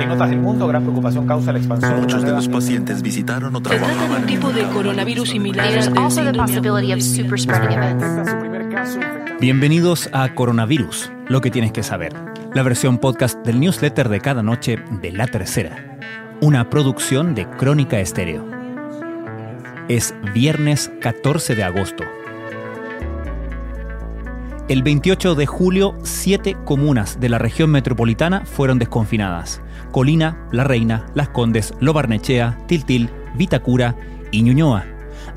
En otras del mundo, gran preocupación causa la expansión. Muchos de los pacientes visitaron o Se trata de trabajaban un tipo de coronavirus similar. Bienvenidos a Coronavirus, lo que tienes que saber. La versión podcast del newsletter de cada noche de La Tercera. Una producción de Crónica Estéreo. Es viernes 14 de agosto. El 28 de julio, siete comunas de la región metropolitana fueron desconfinadas. Colina, La Reina, Las Condes, Lobarnechea, Tiltil, Vitacura y Ñuñoa.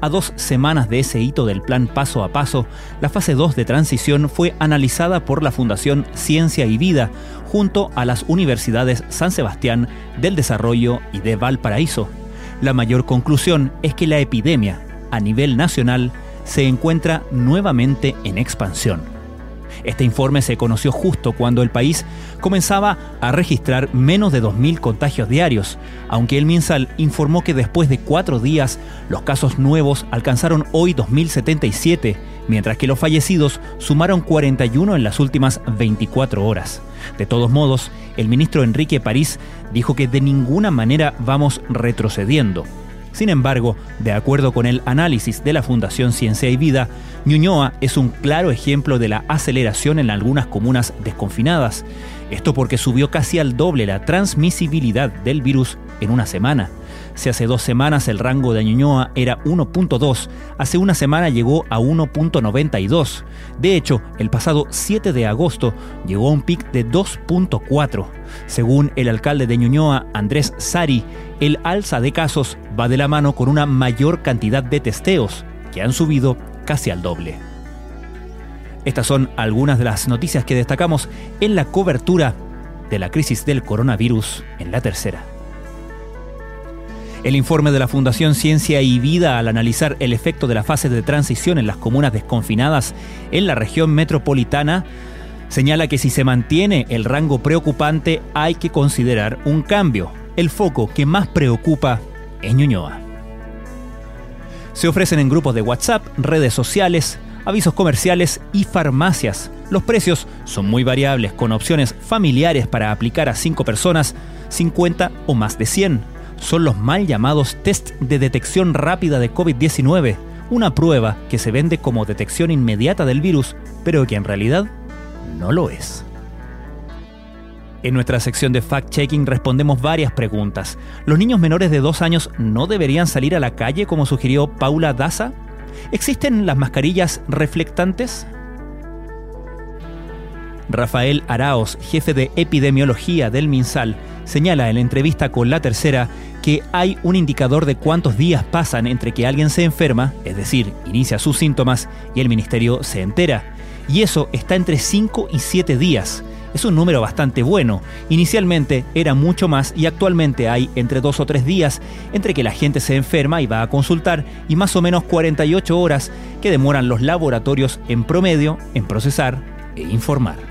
A dos semanas de ese hito del plan paso a paso, la fase 2 de transición fue analizada por la Fundación Ciencia y Vida junto a las universidades San Sebastián, del Desarrollo y de Valparaíso. La mayor conclusión es que la epidemia, a nivel nacional, se encuentra nuevamente en expansión. Este informe se conoció justo cuando el país comenzaba a registrar menos de 2.000 contagios diarios, aunque el MinSal informó que después de cuatro días los casos nuevos alcanzaron hoy 2.077, mientras que los fallecidos sumaron 41 en las últimas 24 horas. De todos modos, el ministro Enrique París dijo que de ninguna manera vamos retrocediendo. Sin embargo, de acuerdo con el análisis de la Fundación Ciencia y Vida, Ñuñoa es un claro ejemplo de la aceleración en algunas comunas desconfinadas. Esto porque subió casi al doble la transmisibilidad del virus en una semana. Si hace dos semanas el rango de Ñuñoa era 1.2, hace una semana llegó a 1.92. De hecho, el pasado 7 de agosto llegó a un pic de 2.4. Según el alcalde de Ñuñoa, Andrés Sari, el alza de casos va de la mano con una mayor cantidad de testeos, que han subido casi al doble. Estas son algunas de las noticias que destacamos en la cobertura de la crisis del coronavirus en la tercera. El informe de la Fundación Ciencia y Vida al analizar el efecto de la fase de transición en las comunas desconfinadas en la región metropolitana señala que si se mantiene el rango preocupante hay que considerar un cambio. El foco que más preocupa es Ñuñoa. Se ofrecen en grupos de WhatsApp, redes sociales, avisos comerciales y farmacias. Los precios son muy variables, con opciones familiares para aplicar a 5 personas, 50 o más de 100 son los mal llamados test de detección rápida de COVID-19, una prueba que se vende como detección inmediata del virus, pero que en realidad no lo es. En nuestra sección de fact-checking respondemos varias preguntas. ¿Los niños menores de dos años no deberían salir a la calle como sugirió Paula Daza? ¿Existen las mascarillas reflectantes? Rafael Araos, jefe de epidemiología del MinSal, señala en la entrevista con La Tercera que hay un indicador de cuántos días pasan entre que alguien se enferma, es decir, inicia sus síntomas, y el ministerio se entera. Y eso está entre 5 y 7 días. Es un número bastante bueno. Inicialmente era mucho más y actualmente hay entre 2 o 3 días entre que la gente se enferma y va a consultar y más o menos 48 horas que demoran los laboratorios en promedio en procesar e informar.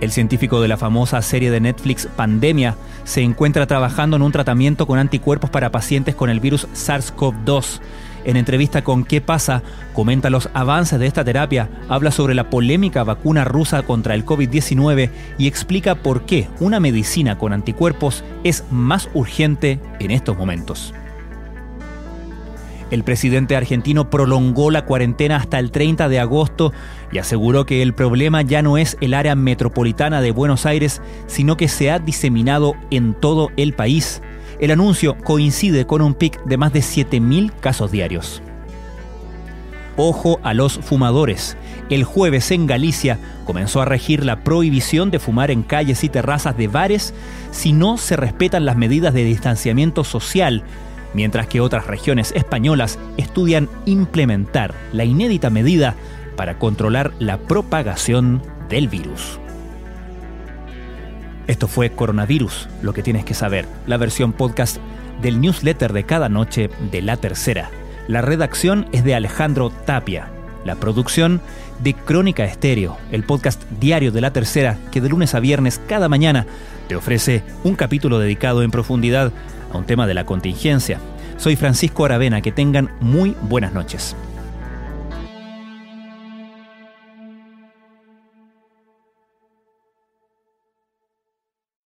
El científico de la famosa serie de Netflix Pandemia se encuentra trabajando en un tratamiento con anticuerpos para pacientes con el virus SARS-CoV-2. En entrevista con ¿Qué pasa? comenta los avances de esta terapia, habla sobre la polémica vacuna rusa contra el COVID-19 y explica por qué una medicina con anticuerpos es más urgente en estos momentos. El presidente argentino prolongó la cuarentena hasta el 30 de agosto y aseguró que el problema ya no es el área metropolitana de Buenos Aires, sino que se ha diseminado en todo el país. El anuncio coincide con un pic de más de 7.000 casos diarios. Ojo a los fumadores. El jueves en Galicia comenzó a regir la prohibición de fumar en calles y terrazas de bares si no se respetan las medidas de distanciamiento social mientras que otras regiones españolas estudian implementar la inédita medida para controlar la propagación del virus. Esto fue Coronavirus, lo que tienes que saber, la versión podcast del newsletter de cada noche de La Tercera. La redacción es de Alejandro Tapia, la producción de Crónica Estéreo, el podcast diario de La Tercera que de lunes a viernes cada mañana te ofrece un capítulo dedicado en profundidad a un tema de la contingencia. Soy Francisco Aravena, que tengan muy buenas noches.